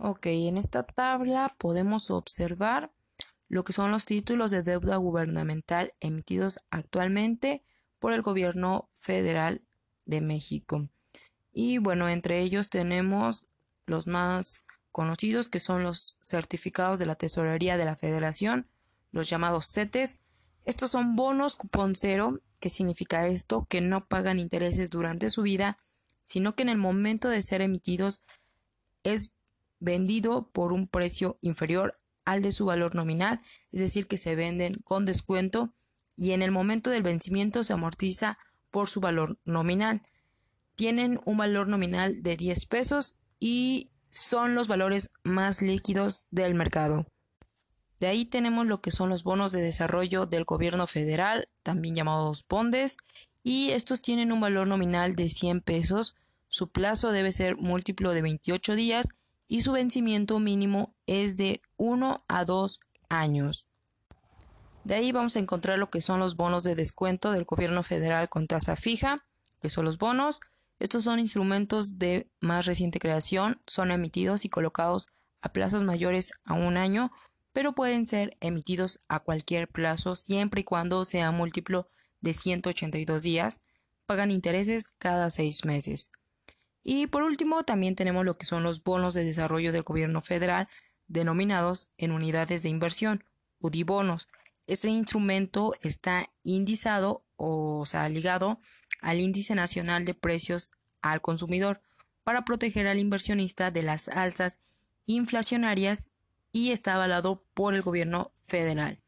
Ok, en esta tabla podemos observar lo que son los títulos de deuda gubernamental emitidos actualmente por el gobierno federal de México. Y bueno, entre ellos tenemos los más conocidos que son los certificados de la tesorería de la federación, los llamados CETES. Estos son bonos cupón cero. ¿Qué significa esto? Que no pagan intereses durante su vida, sino que en el momento de ser emitidos es vendido por un precio inferior al de su valor nominal, es decir, que se venden con descuento y en el momento del vencimiento se amortiza por su valor nominal. Tienen un valor nominal de 10 pesos y son los valores más líquidos del mercado. De ahí tenemos lo que son los bonos de desarrollo del gobierno federal, también llamados bondes, y estos tienen un valor nominal de 100 pesos. Su plazo debe ser múltiplo de 28 días y su vencimiento mínimo es de 1 a 2 años. De ahí vamos a encontrar lo que son los bonos de descuento del gobierno federal con tasa fija, que son los bonos. Estos son instrumentos de más reciente creación, son emitidos y colocados a plazos mayores a un año, pero pueden ser emitidos a cualquier plazo siempre y cuando sea múltiplo de 182 días. Pagan intereses cada seis meses. Y por último, también tenemos lo que son los bonos de desarrollo del gobierno federal denominados en unidades de inversión, UDIBonos. Este instrumento está indizado o, sea, ligado al índice nacional de precios al consumidor para proteger al inversionista de las alzas inflacionarias y está avalado por el gobierno federal.